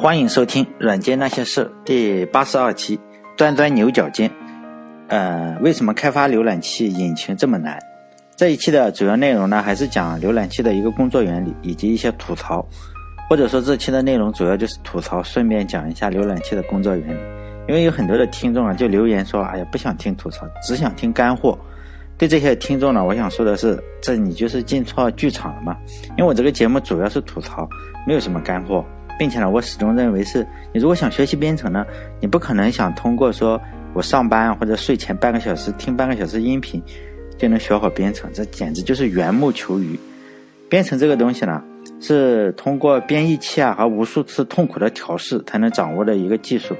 欢迎收听《软件那些事》第八十二期，钻钻牛角尖。呃，为什么开发浏览器引擎这么难？这一期的主要内容呢，还是讲浏览器的一个工作原理以及一些吐槽，或者说这期的内容主要就是吐槽，顺便讲一下浏览器的工作原理。因为有很多的听众啊，就留言说：“哎呀，不想听吐槽，只想听干货。”对这些听众呢，我想说的是，这你就是进错剧场了嘛？因为我这个节目主要是吐槽，没有什么干货。并且呢，我始终认为是，你如果想学习编程呢，你不可能想通过说我上班或者睡前半个小时听半个小时音频，就能学好编程，这简直就是缘木求鱼。编程这个东西呢，是通过编译器啊和无数次痛苦的调试才能掌握的一个技术。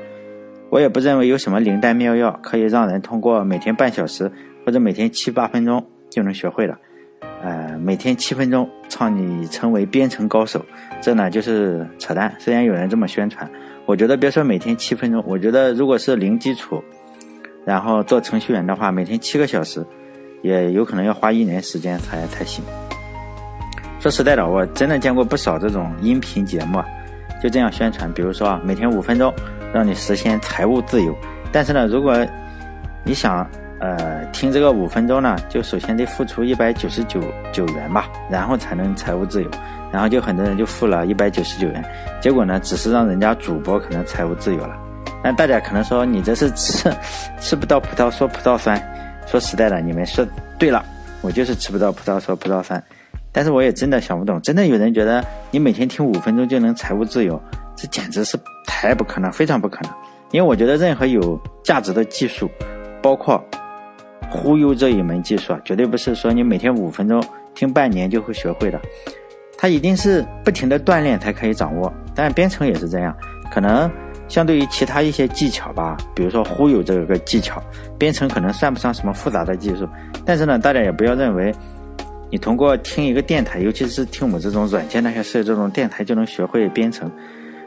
我也不认为有什么灵丹妙药可以让人通过每天半小时或者每天七八分钟就能学会了。呃，每天七分钟，让你成为编程高手，这呢就是扯淡。虽然有人这么宣传，我觉得别说每天七分钟，我觉得如果是零基础，然后做程序员的话，每天七个小时，也有可能要花一年时间才才行。说实在的，我真的见过不少这种音频节目，就这样宣传，比如说啊，每天五分钟，让你实现财务自由。但是呢，如果你想。呃，听这个五分钟呢，就首先得付出一百九十九九元吧，然后才能财务自由。然后就很多人就付了一百九十九元，结果呢，只是让人家主播可能财务自由了。那大家可能说你这是吃 吃不到葡萄说葡萄酸。说实在的，你们说对了，我就是吃不到葡萄说葡萄酸。但是我也真的想不懂，真的有人觉得你每天听五分钟就能财务自由，这简直是太不可能，非常不可能。因为我觉得任何有价值的技术，包括。忽悠这一门技术啊，绝对不是说你每天五分钟听半年就会学会的，它一定是不停的锻炼才可以掌握。但编程也是这样，可能相对于其他一些技巧吧，比如说忽悠这个技巧，编程可能算不上什么复杂的技术。但是呢，大家也不要认为你通过听一个电台，尤其是听我们这种软件那些事这种电台就能学会编程。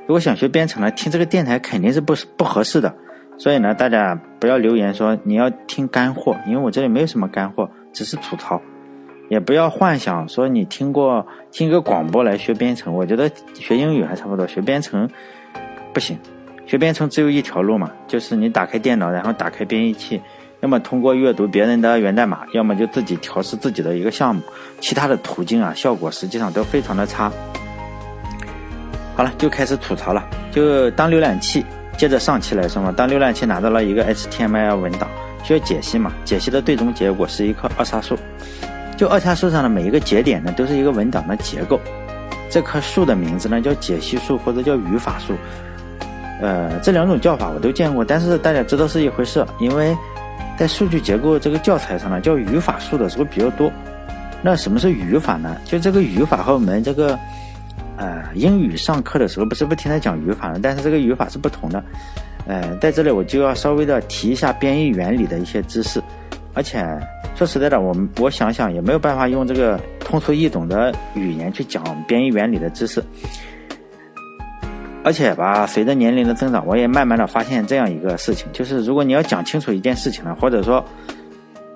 如果想学编程呢，听这个电台肯定是不不合适的。所以呢，大家不要留言说你要听干货，因为我这里没有什么干货，只是吐槽。也不要幻想说你听过听个广播来学编程，我觉得学英语还差不多，学编程不行。学编程只有一条路嘛，就是你打开电脑，然后打开编译器，要么通过阅读别人的源代码，要么就自己调试自己的一个项目。其他的途径啊，效果实际上都非常的差。好了，就开始吐槽了，就当浏览器。接着上期来说嘛，当浏览器拿到了一个 HTML 文档，需要解析嘛？解析的最终结果是一棵二叉树。就二叉树上的每一个节点呢，都是一个文档的结构。这棵树的名字呢叫解析树或者叫语法树。呃，这两种叫法我都见过，但是大家知道是一回事，因为在数据结构这个教材上呢，叫语法树的时候比较多。那什么是语法呢？就这个语法和我们这个。呃，英语上课的时候不是不停的讲语法呢，但是这个语法是不同的。呃，在这里我就要稍微的提一下编译原理的一些知识，而且说实在的，我们我想想也没有办法用这个通俗易懂的语言去讲编译原理的知识。而且吧，随着年龄的增长，我也慢慢的发现这样一个事情，就是如果你要讲清楚一件事情呢，或者说，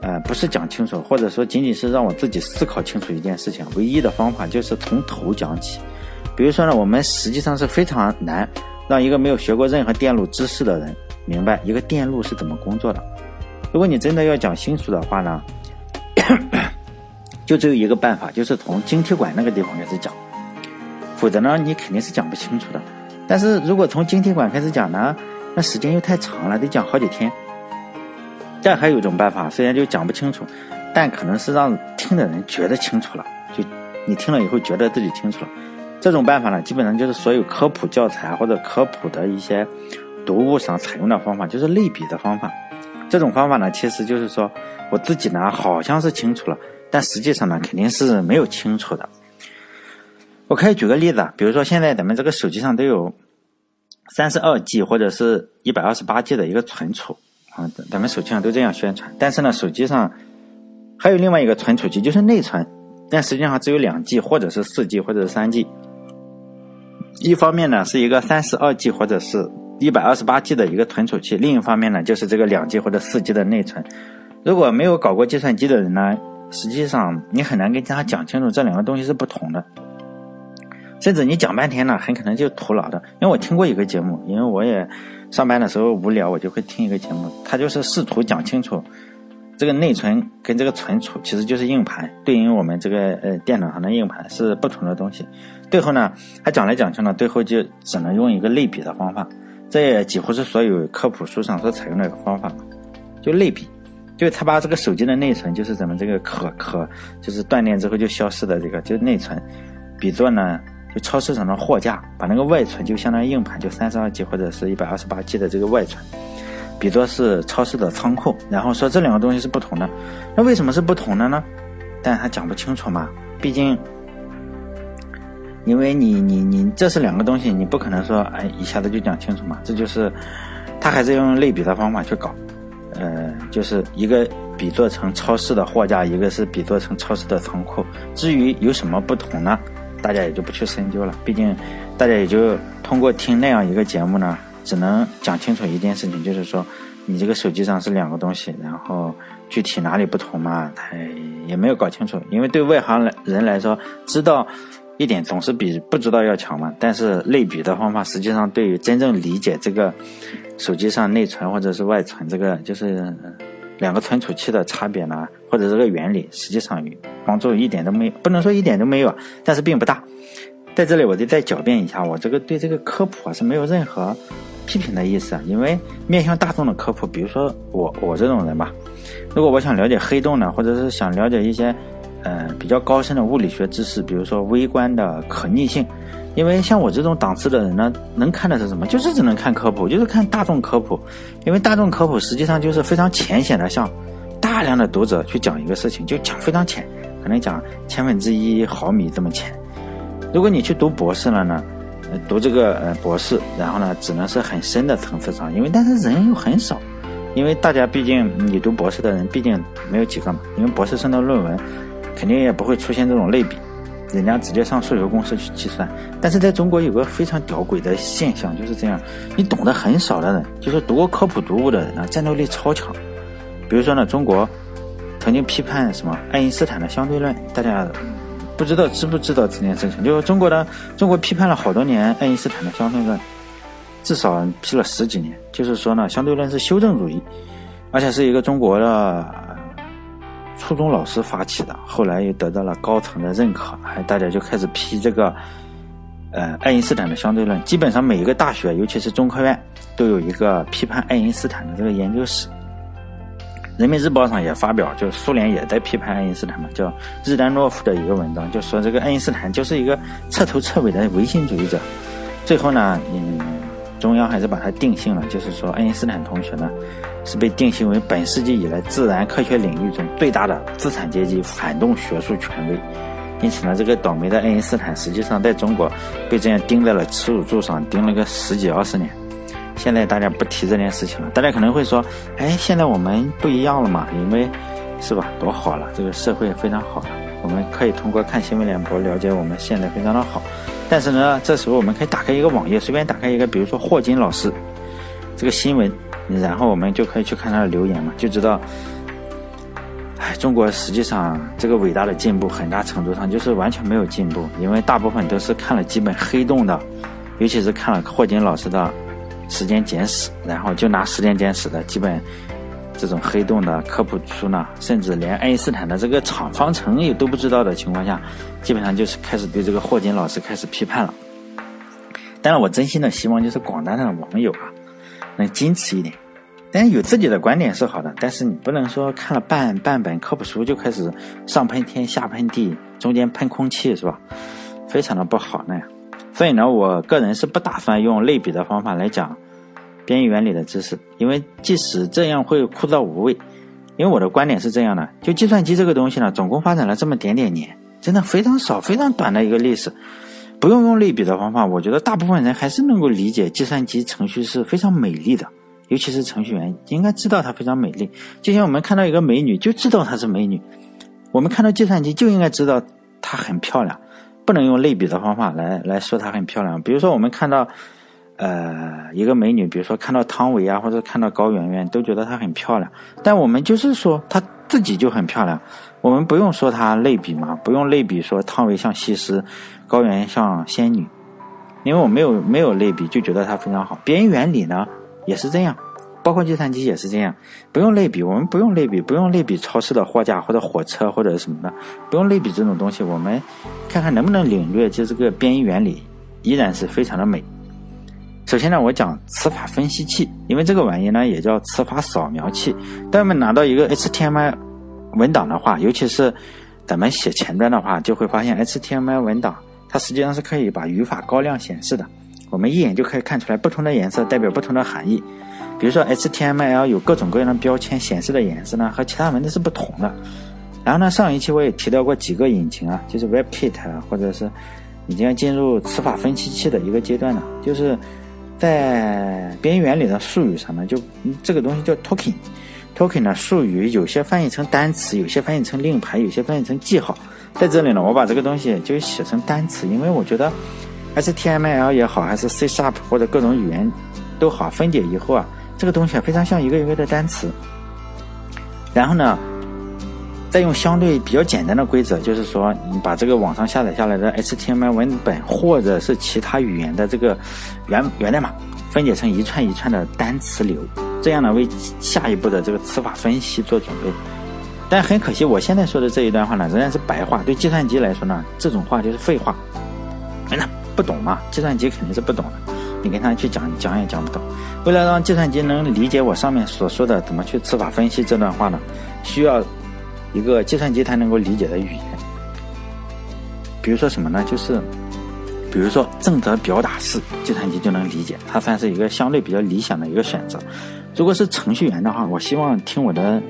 呃，不是讲清楚，或者说仅仅是让我自己思考清楚一件事情，唯一的方法就是从头讲起。比如说呢，我们实际上是非常难让一个没有学过任何电路知识的人明白一个电路是怎么工作的。如果你真的要讲清楚的话呢，就只有一个办法，就是从晶体管那个地方开始讲，否则呢，你肯定是讲不清楚的。但是如果从晶体管开始讲呢，那时间又太长了，得讲好几天。但还有一种办法，虽然就讲不清楚，但可能是让听的人觉得清楚了，就你听了以后觉得自己清楚了。这种办法呢，基本上就是所有科普教材或者科普的一些读物上采用的方法，就是类比的方法。这种方法呢，其实就是说我自己呢好像是清楚了，但实际上呢肯定是没有清楚的。我可以举个例子啊，比如说现在咱们这个手机上都有三十二 G 或者是一百二十八 G 的一个存储啊，咱们手机上都这样宣传。但是呢，手机上还有另外一个存储器，就是内存，但实际上只有两 G 或者是四 G 或者是三 G。一方面呢是一个三十二 G 或者是一百二十八 G 的一个存储器，另一方面呢就是这个两 G 或者四 G 的内存。如果没有搞过计算机的人呢，实际上你很难跟他讲清楚这两个东西是不同的。甚至你讲半天呢，很可能就徒劳的。因为我听过一个节目，因为我也上班的时候无聊，我就会听一个节目，他就是试图讲清楚这个内存跟这个存储其实就是硬盘，对应我们这个呃电脑上的硬盘是不同的东西。最后呢，他讲来讲去呢，最后就只能用一个类比的方法，这也几乎是所有科普书上所采用的一个方法，就类比。就他把这个手机的内存，就是咱们这个可可，就是断电之后就消失的这个，就内存，比作呢，就超市上的货架，把那个外存就相当于硬盘，就三十二 G 或者是一百二十八 G 的这个外存，比作是超市的仓库，然后说这两个东西是不同的，那为什么是不同的呢？但他讲不清楚嘛，毕竟，因为你你你这是两个东西，你不可能说哎一下子就讲清楚嘛，这就是他还是用类比的方法去搞。呃，就是一个比做成超市的货架，一个是比做成超市的仓库。至于有什么不同呢？大家也就不去深究了。毕竟，大家也就通过听那样一个节目呢，只能讲清楚一件事情，就是说，你这个手机上是两个东西，然后具体哪里不同嘛，他也没有搞清楚。因为对外行人来说，知道一点总是比不知道要强嘛。但是类比的方法，实际上对于真正理解这个。手机上内存或者是外存，这个就是两个存储器的差别呢，或者这个原理，实际上帮助一点都没有，不能说一点都没有，但是并不大。在这里，我就再狡辩一下，我这个对这个科普啊是没有任何批评的意思啊，因为面向大众的科普，比如说我我这种人吧，如果我想了解黑洞呢，或者是想了解一些呃比较高深的物理学知识，比如说微观的可逆性。因为像我这种档次的人呢，能看的是什么？就是只能看科普，就是看大众科普。因为大众科普实际上就是非常浅显的，向大量的读者去讲一个事情，就讲非常浅，可能讲千分之一毫米这么浅。如果你去读博士了呢，读这个呃博士，然后呢，只能是很深的层次上，因为但是人又很少，因为大家毕竟你读博士的人毕竟没有几个嘛，因为博士生的论文肯定也不会出现这种类比。人家直接上数学公式去计算，但是在中国有个非常屌诡的现象，就是这样，你懂得很少的人，就是读过科普读物的人呢，战斗力超强。比如说呢，中国曾经批判什么爱因斯坦的相对论，大家不知道知不知道这件事情？就是中国的中国批判了好多年爱因斯坦的相对论，至少批了十几年。就是说呢，相对论是修正主义，而且是一个中国的。初中老师发起的，后来又得到了高层的认可，还大家就开始批这个，呃，爱因斯坦的相对论。基本上每一个大学，尤其是中科院，都有一个批判爱因斯坦的这个研究室。人民日报上也发表，就苏联也在批判爱因斯坦嘛，叫日丹诺夫的一个文章，就说这个爱因斯坦就是一个彻头彻尾的唯心主义者。最后呢，嗯，中央还是把他定性了，就是说爱因斯坦同学呢。是被定性为本世纪以来自然科学领域中最大的资产阶级反动学术权威，因此呢，这个倒霉的爱因斯坦实际上在中国被这样钉在了耻辱柱上，钉了个十几二十年。现在大家不提这件事情了，大家可能会说：“哎，现在我们不一样了嘛？因为是吧，多好了，这个社会非常好了，我们可以通过看新闻联播了解我们现在非常的好。”但是呢，这时候我们可以打开一个网页，随便打开一个，比如说霍金老师这个新闻。然后我们就可以去看他的留言嘛，就知道，哎，中国实际上这个伟大的进步，很大程度上就是完全没有进步，因为大部分都是看了几本黑洞的，尤其是看了霍金老师的《时间简史》，然后就拿《时间简史》的基本这种黑洞的科普书呢，甚至连爱因斯坦的这个场方程也都不知道的情况下，基本上就是开始对这个霍金老师开始批判了。当然，我真心的希望就是广大的网友啊。能矜持一点，但有自己的观点是好的，但是你不能说看了半半本科普书就开始上喷天下喷地，中间喷空气是吧？非常的不好那样。所以呢，我个人是不打算用类比的方法来讲边缘原理的知识，因为即使这样会枯燥无味。因为我的观点是这样的：就计算机这个东西呢，总共发展了这么点点年，真的非常少、非常短的一个历史。不用用类比的方法，我觉得大部分人还是能够理解计算机程序是非常美丽的，尤其是程序员应该知道它非常美丽。就像我们看到一个美女，就知道她是美女；我们看到计算机就应该知道它很漂亮，不能用类比的方法来来说她很漂亮。比如说，我们看到，呃，一个美女，比如说看到汤唯啊，或者看到高圆圆，都觉得她很漂亮。但我们就是说她自己就很漂亮，我们不用说她类比嘛，不用类比说汤唯像西施，高圆圆像仙女，因为我没有没有类比就觉得她非常好。别人原理呢也是这样，包括计算机也是这样，不用类比，我们不用类比，不用类比超市的货架或者火车或者什么的，不用类比这种东西，我们看看能不能领略，就这个编译原理依然是非常的美。首先呢，我讲词法分析器，因为这个玩意呢也叫词法扫描器。当我们拿到一个 HTML 文档的话，尤其是咱们写前端的话，就会发现 HTML 文档它实际上是可以把语法高亮显示的。我们一眼就可以看出来不同的颜色代表不同的含义。比如说 HTML 有各种各样的标签，显示的颜色呢和其他文字是不同的。然后呢，上一期我也提到过几个引擎啊，就是 WebKit 啊或者是已经进入词法分析器的一个阶段了，就是。在边缘里的术语上呢，就这个东西叫 token。token 呢术语有些翻译成单词，有些翻译成令牌，有些翻译成记号。在这里呢，我把这个东西就写成单词，因为我觉得 HTML 也好，还是 C Sharp 或者各种语言都好，分解以后啊，这个东西非常像一个一个的单词。然后呢？再用相对比较简单的规则，就是说，你把这个网上下载下来的 HTML 文本或者是其他语言的这个源源代码，分解成一串一串的单词流，这样呢，为下一步的这个词法分析做准备。但很可惜，我现在说的这一段话呢，仍然是白话，对计算机来说呢，这种话就是废话。那不懂嘛？计算机肯定是不懂的，你跟他去讲讲也讲不懂。为了让计算机能理解我上面所说的怎么去词法分析这段话呢，需要。一个计算机它能够理解的语言，比如说什么呢？就是，比如说正则表达式，计算机就能理解，它算是一个相对比较理想的一个选择。如果是程序员的话，我希望听我的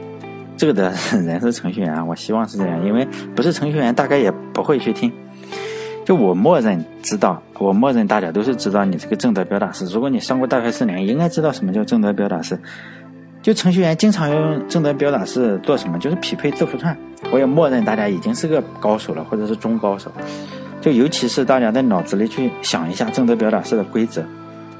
这个的人是程序员，我希望是这样，因为不是程序员大概也不会去听。就我默认知道，我默认大家都是知道你这个正则表达式。如果你上过大学四年，应该知道什么叫正则表达式。就程序员经常用正则表达式做什么？就是匹配字符串。我也默认大家已经是个高手了，或者是中高手。就尤其是大家在脑子里去想一下正则表达式的规则。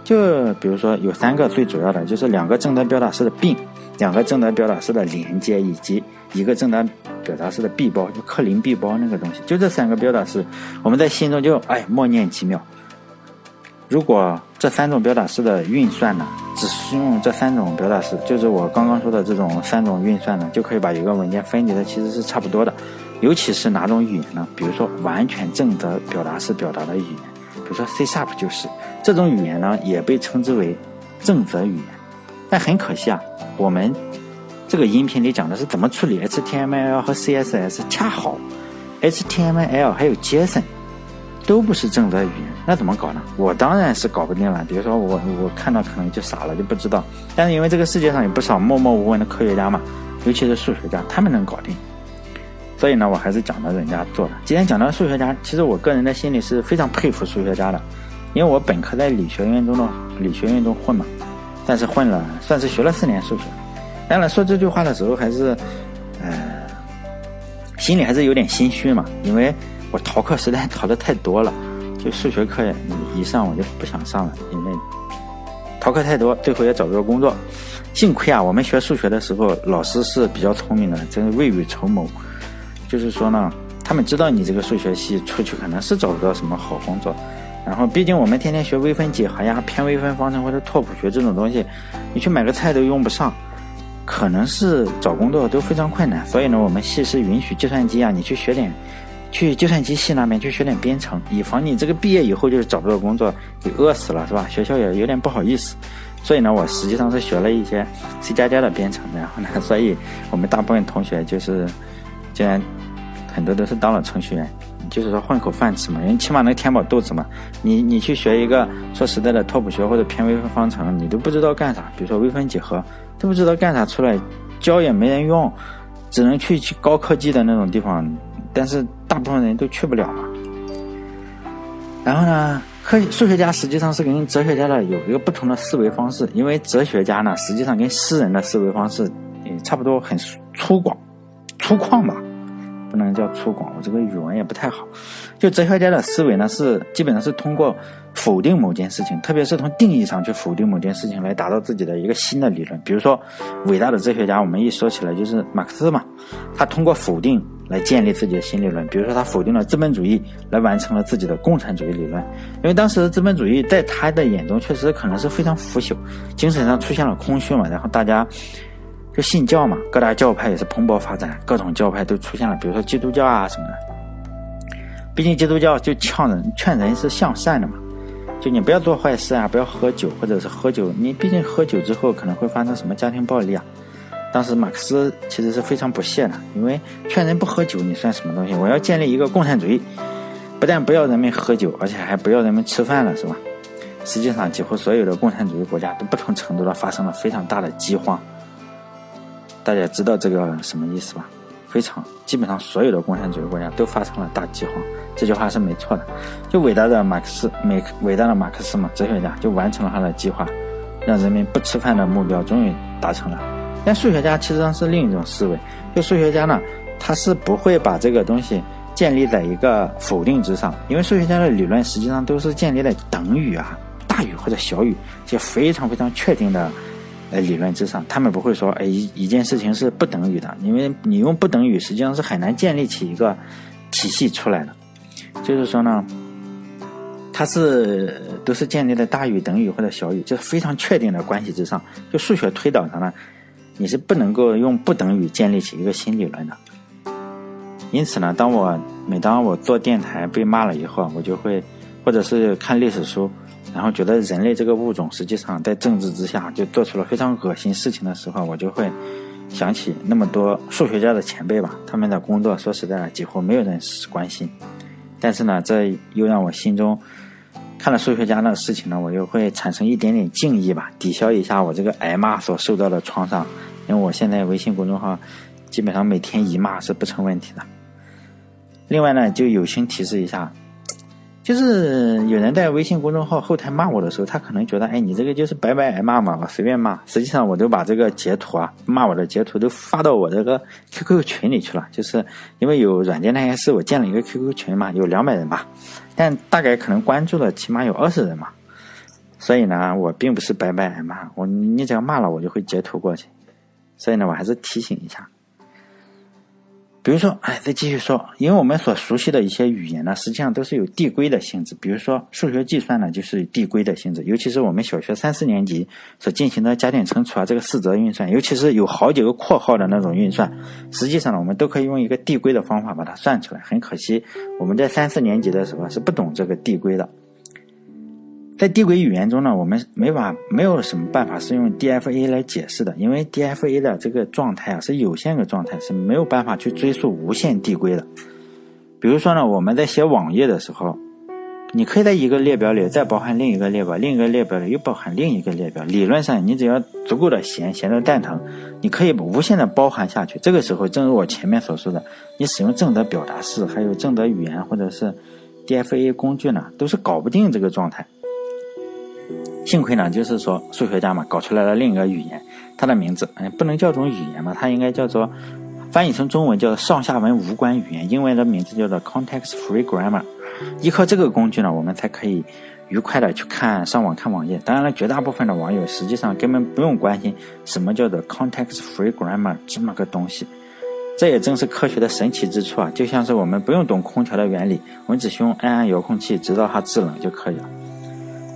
就比如说有三个最主要的，就是两个正则表达式的并，两个正则表达式的连接，以及一个正则表达式的闭包，就克林闭包那个东西。就这三个表达式，我们在心中就哎默念几秒。如果这三种表达式的运算呢，只是用这三种表达式，就是我刚刚说的这种三种运算呢，就可以把一个文件分解的其实是差不多的。尤其是哪种语言呢？比如说完全正则表达式表达的语言，比如说 C Sharp 就是这种语言呢，也被称之为正则语言。但很可惜啊，我们这个音频里讲的是怎么处理 HTML 和 CSS，恰好 HTML 还有 JSON。都不是正则语言，那怎么搞呢？我当然是搞不定了。比如说我我看到可能就傻了，就不知道。但是因为这个世界上有不少默默无闻的科学家嘛，尤其是数学家，他们能搞定。所以呢，我还是讲到人家做的。今天讲到数学家，其实我个人的心里是非常佩服数学家的，因为我本科在理学院中的理学院中混嘛，但是混了算是学了四年数学。当然说这句话的时候还是，呃，心里还是有点心虚嘛，因为。我逃课实在逃的太多了，就数学课一上我就不想上了，因为逃课太多，最后也找不到工作。幸亏啊，我们学数学的时候，老师是比较聪明的，真是未雨绸缪。就是说呢，他们知道你这个数学系出去可能是找不到什么好工作。然后，毕竟我们天天学微分几何呀、偏微分方程或者拓扑学这种东西，你去买个菜都用不上，可能是找工作都非常困难。所以呢，我们系是允许计算机啊，你去学点。去计算机系那边去学点编程，以防你这个毕业以后就是找不到工作，给饿死了是吧？学校也有点不好意思，所以呢，我实际上是学了一些 C 加加的编程，然后呢，所以我们大部分同学就是，竟然很多都是当了程序员，就是说混口饭吃嘛，人起码能填饱肚子嘛。你你去学一个说实在的拓扑学或者偏微分方程，你都不知道干啥，比如说微分几何，不知道干啥，出来教也没人用，只能去去高科技的那种地方。但是大部分人都去不了嘛。然后呢，科学数学家实际上是跟哲学家的有一个不同的思维方式，因为哲学家呢，实际上跟诗人的思维方式也差不多，很粗犷、粗犷吧。不能叫粗犷，我这个语文也不太好。就哲学家的思维呢，是基本上是通过否定某件事情，特别是从定义上去否定某件事情，来达到自己的一个新的理论。比如说，伟大的哲学家，我们一说起来就是马克思嘛，他通过否定来建立自己的新理论。比如说，他否定了资本主义，来完成了自己的共产主义理论。因为当时资本主义在他的眼中确实可能是非常腐朽，精神上出现了空虚嘛，然后大家。就信教嘛，各大教派也是蓬勃发展，各种教派都出现了，比如说基督教啊什么的。毕竟基督教就劝人劝人是向善的嘛，就你不要做坏事啊，不要喝酒，或者是喝酒，你毕竟喝酒之后可能会发生什么家庭暴力啊。当时马克思其实是非常不屑的，因为劝人不喝酒，你算什么东西？我要建立一个共产主义，不但不要人们喝酒，而且还不要人们吃饭了，是吧？实际上，几乎所有的共产主义国家都不同程度的发生了非常大的饥荒。大家知道这个什么意思吧？非常基本上所有的共产主义国家都发生了大饥荒，这句话是没错的。就伟大的马克思，美伟大的马克思嘛，哲学家就完成了他的计划，让人民不吃饭的目标终于达成了。但数学家其实上是另一种思维，就数学家呢，他是不会把这个东西建立在一个否定之上，因为数学家的理论实际上都是建立在等于啊、大于或者小于这非常非常确定的。呃，理论之上，他们不会说，哎，一一件事情是不等于的，因为你用不等于，实际上是很难建立起一个体系出来的。就是说呢，它是都是建立在大于、等于或者小于，就是非常确定的关系之上。就数学推导上呢，你是不能够用不等于建立起一个新理论的。因此呢，当我每当我做电台被骂了以后，我就会，或者是看历史书。然后觉得人类这个物种实际上在政治之下就做出了非常恶心事情的时候，我就会想起那么多数学家的前辈吧，他们的工作说实在的几乎没有人关心。但是呢，这又让我心中看了数学家的事情呢，我又会产生一点点敬意吧，抵消一下我这个挨骂所受到的创伤。因为我现在微信公众号基本上每天一骂是不成问题的。另外呢，就友情提示一下。就是有人在微信公众号后台骂我的时候，他可能觉得，哎，你这个就是白白挨骂嘛，我随便骂。实际上，我都把这个截图啊，骂我的截图都发到我这个 QQ 群里去了。就是因为有软件那些事，我建了一个 QQ 群嘛，有两百人吧，但大概可能关注的起码有二十人嘛。所以呢，我并不是白白挨骂，我你只要骂了，我就会截图过去。所以呢，我还是提醒一下。比如说，哎，再继续说，因为我们所熟悉的一些语言呢，实际上都是有递归的性质。比如说，数学计算呢，就是递归的性质。尤其是我们小学三四年级所进行的加减乘除啊，这个四则运算，尤其是有好几个括号的那种运算，实际上呢，我们都可以用一个递归的方法把它算出来。很可惜，我们在三四年级的时候是不懂这个递归的。在递归语言中呢，我们没法没有什么办法是用 DFA 来解释的，因为 DFA 的这个状态啊是有限的状态，是没有办法去追溯无限递归的。比如说呢，我们在写网页的时候，你可以在一个列表里再包含另一个列表，另一个列表里又包含另一个列表。理论上，你只要足够的闲，闲的蛋疼，你可以无限的包含下去。这个时候，正如我前面所说的，你使用正德表达式，还有正德语言或者是 DFA 工具呢，都是搞不定这个状态。幸亏呢，就是说数学家嘛，搞出来了另一个语言，它的名字哎，不能叫种语言嘛，它应该叫做翻译成中文叫上下文无关语言，英文的名字叫做 context-free grammar。依靠这个工具呢，我们才可以愉快的去看上网看网页。当然了，绝大部分的网友实际上根本不用关心什么叫做 context-free grammar 这么个东西。这也正是科学的神奇之处啊！就像是我们不用懂空调的原理，我们只需按按遥控器，直到它制冷就可以了。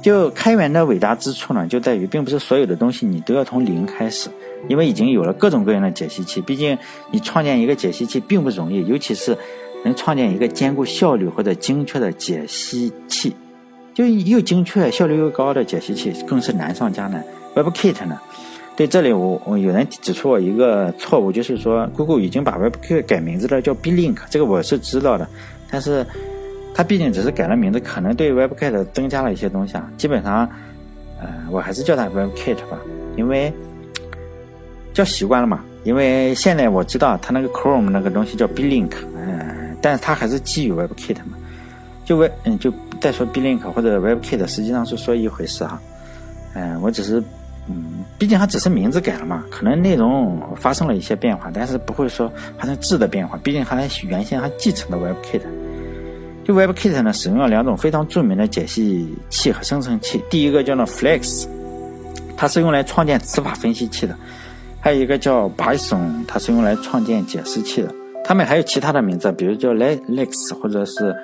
就开源的伟大之处呢，就在于并不是所有的东西你都要从零开始，因为已经有了各种各样的解析器。毕竟你创建一个解析器并不容易，尤其是能创建一个兼顾效率或者精确的解析器，就又精确、效率又高的解析器更是难上加难。WebKit 呢？对，这里我我有人指出我一个错误，就是说 Google 已经把 WebKit 改名字了，叫 Blink 这个我是知道的，但是。它毕竟只是改了名字，可能对 WebKit 增加了一些东西啊。基本上，呃，我还是叫它 WebKit 吧，因为叫习惯了嘛。因为现在我知道它那个 Chrome 那个东西叫 Blink，嗯，但是它还是基于 WebKit 嘛。就 Web，嗯，就再说 Blink 或者 WebKit，实际上是说一回事哈。嗯，我只是，嗯，毕竟它只是名字改了嘛，可能内容发生了一些变化，但是不会说发生质的变化。毕竟它原先它继承的 WebKit，WebKit 呢，使用了两种非常著名的解析器和生成器。第一个叫做 Flex，它是用来创建词法分析器的；还有一个叫 Python，它是用来创建解释器的。它们还有其他的名字，比如叫 Lex 或者是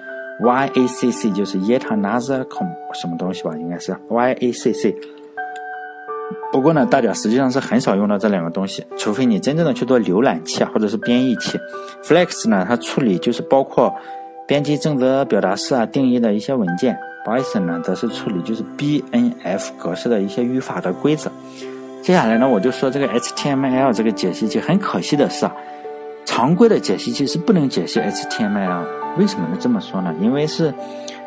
YACC，就是 Yet Another Com 什么东西吧，应该是 YACC。不过呢，大家实际上是很少用到这两个东西，除非你真正的去做浏览器啊，或者是编译器。Flex 呢，它处理就是包括编辑正则表达式啊、定义的一些文件。Python 呢，则是处理就是 BNF 格式的一些语法的规则。接下来呢，我就说这个 HTML 这个解析器，很可惜的是啊，常规的解析器是不能解析 HTML。为什么能？这么说呢？因为是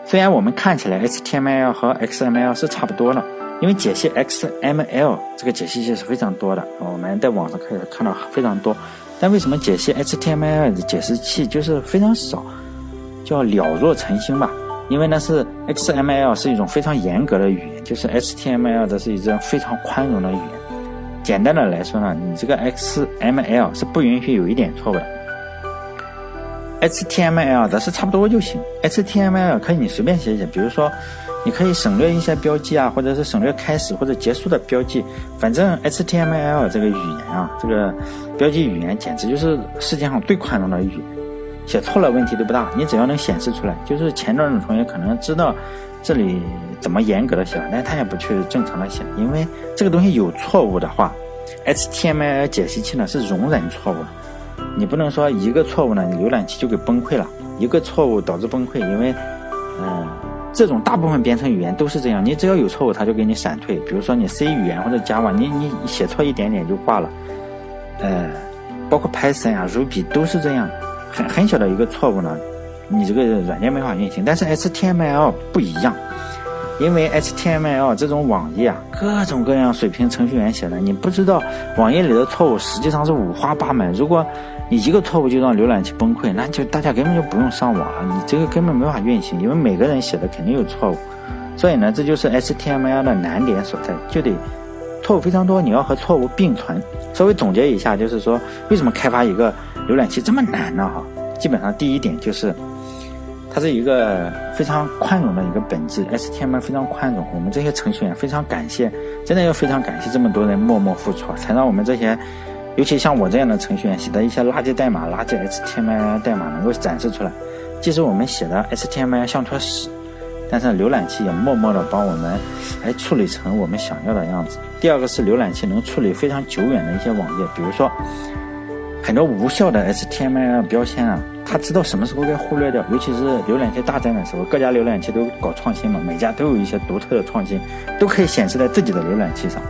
虽然我们看起来 HTML 和 XML 是差不多的。因为解析 XML 这个解析器是非常多的，我们在网上可以看到非常多。但为什么解析 HTML 的解释器就是非常少，叫了若成星吧？因为呢是 XML 是一种非常严格的语言，就是 HTML 的是一种非常宽容的语言。简单的来说呢，你这个 XML 是不允许有一点错误的，HTML 则是差不多就行。HTML 可以你随便写写，比如说。你可以省略一些标记啊，或者是省略开始或者结束的标记。反正 HTML 这个语言啊，这个标记语言简直就是世界上最宽容的语言，写错了问题都不大。你只要能显示出来，就是前段的同学可能知道这里怎么严格的写，但他也不去正常的写，因为这个东西有错误的话，HTML 解析器呢是容忍错误的。你不能说一个错误呢，浏览器就给崩溃了，一个错误导致崩溃，因为，嗯。这种大部分编程语言都是这样，你只要有错误，它就给你闪退。比如说你 C 语言或者 Java，你你写错一点点就挂了。呃，包括 Python 啊、Ruby 都是这样，很很小的一个错误呢，你这个软件没法运行。但是 HTML 不一样。因为 HTML 这种网页啊，各种各样水平程序员写的，你不知道网页里的错误实际上是五花八门。如果你一个错误就让浏览器崩溃，那就大家根本就不用上网了，你这个根本没法运行，因为每个人写的肯定有错误。所以呢，这就是 HTML 的难点所在，就得错误非常多，你要和错误并存。稍微总结一下，就是说为什么开发一个浏览器这么难呢？哈，基本上第一点就是。它是一个非常宽容的一个本质，HTML 非常宽容。我们这些程序员非常感谢，真的要非常感谢这么多人默默付出，才让我们这些，尤其像我这样的程序员写的一些垃圾代码、垃圾 HTML 代码能够展示出来。即使我们写的 HTML 像坨屎，但是浏览器也默默的帮我们来处理成我们想要的样子。第二个是浏览器能处理非常久远的一些网页，比如说很多无效的 HTML 标签啊。他知道什么时候该忽略掉，尤其是浏览器大战的时候，各家浏览器都搞创新嘛，每家都有一些独特的创新，都可以显示在自己的浏览器上，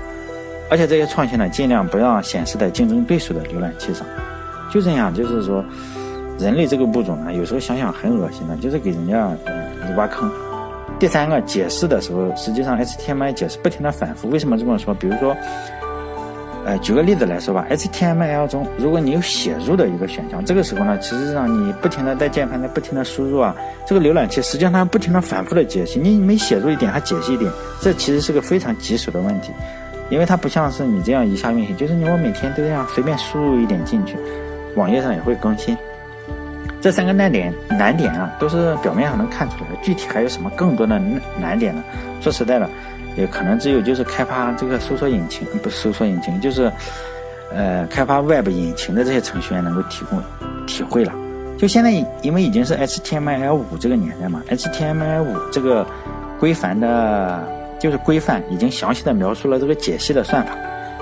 而且这些创新呢，尽量不让显示在竞争对手的浏览器上。就这样，就是说，人类这个物种呢，有时候想想很恶心的，就是给人家挖坑。第三个解释的时候，实际上 HTML 解释不停的反复，为什么这么说？比如说。呃，举个例子来说吧，HTML 中，如果你有写入的一个选项，这个时候呢，其实上你不停的在键盘在不停的输入啊，这个浏览器实际上它不停的反复的解析，你每写入一点，它解析一点，这其实是个非常棘手的问题，因为它不像是你这样一下运行，就是你我每天都这样随便输入一点进去，网页上也会更新。这三个难点难点啊，都是表面上能看出来的，具体还有什么更多的难点呢？说实在的。也可能只有就是开发这个搜索引擎，不是搜索引擎，就是，呃，开发 Web 引擎的这些程序员能够提供体会了。就现在，因为已经是 HTML 五这个年代嘛，HTML 五这个规范的，就是规范已经详细的描述了这个解析的算法。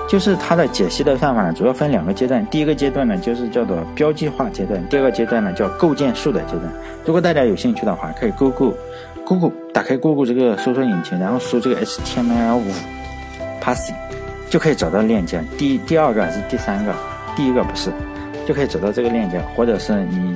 就是它的解析的算法呢，主要分两个阶段。第一个阶段呢，就是叫做标记化阶段；第二个阶段呢，叫构建数的阶段。如果大家有兴趣的话，可以 Google Google 打开 Google 这个搜索引擎，然后输这个 HTML5 parsing，就可以找到链接。第第二个还是第三个？第一个不是，就可以找到这个链接，或者是你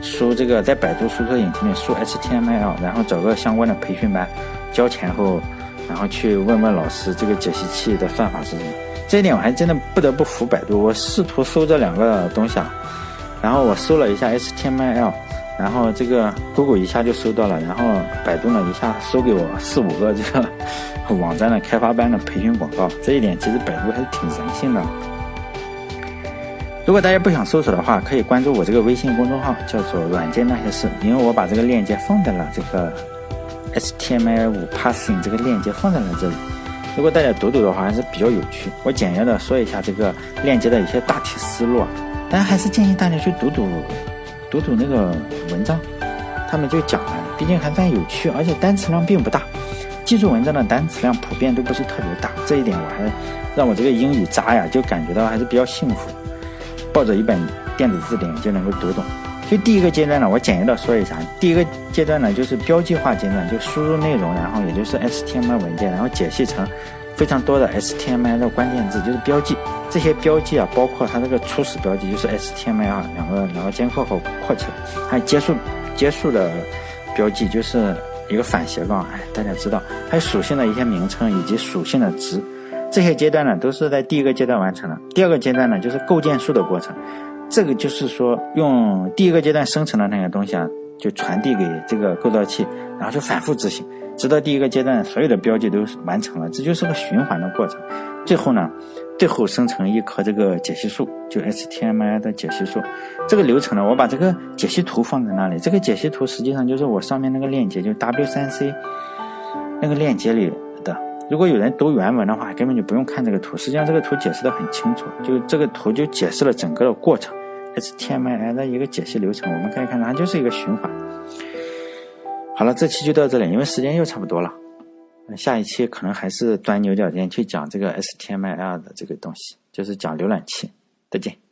输这个在百度搜索引擎里输 HTML，然后找个相关的培训班，交钱后，然后去问问老师这个解析器的算法是什么。这一点我还真的不得不服百度。我试图搜这两个东西啊，然后我搜了一下 HTML，然后这个 Google 一下就搜到了，然后百度呢一下搜给我四五个这个网站的开发班的培训广告，这一点其实百度还是挺人性的。如果大家不想搜索的话，可以关注我这个微信公众号，叫做“软件那些事”，因为我把这个链接放在了这个 HTML5 Parsing 这个链接放在了这里。如果大家读读的话，还是比较有趣。我简要的说一下这个链接的一些大体思路，但还是建议大家去读读。读读那个文章，他们就讲了，毕竟还算有趣，而且单词量并不大。记住文章的单词量普遍都不是特别大，这一点我还让我这个英语渣呀就感觉到还是比较幸福。抱着一本电子字典就能够读懂。就第一个阶段呢，我简要的说一下，第一个阶段呢就是标记化阶段，就输入内容，然后也就是 HTML 文件，然后解析成非常多的 HTML 的关键字，就是标记。这些标记啊，包括它这个初始标记，就是 HTML 两个两个尖括号括起来，还有结束结束的标记，就是一个反斜杠。哎，大家知道，还有属性的一些名称以及属性的值，这些阶段呢都是在第一个阶段完成的。第二个阶段呢就是构建数的过程，这个就是说用第一个阶段生成的那些东西啊，就传递给这个构造器，然后就反复执行，直到第一个阶段所有的标记都完成了，这就是个循环的过程。最后呢。最后生成一棵这个解析树，就 HTML 的解析树。这个流程呢，我把这个解析图放在那里。这个解析图实际上就是我上面那个链接，就 W3C 那个链接里。如果有人读原文的话，根本就不用看这个图。实际上这个图解释的很清楚，就这个图就解释了整个的过程，HTML 的一个解析流程。我们可以看，它就是一个循环。好了，这期就到这里，因为时间又差不多了。下一期可能还是钻牛角尖去讲这个 HTML 的这个东西，就是讲浏览器。再见。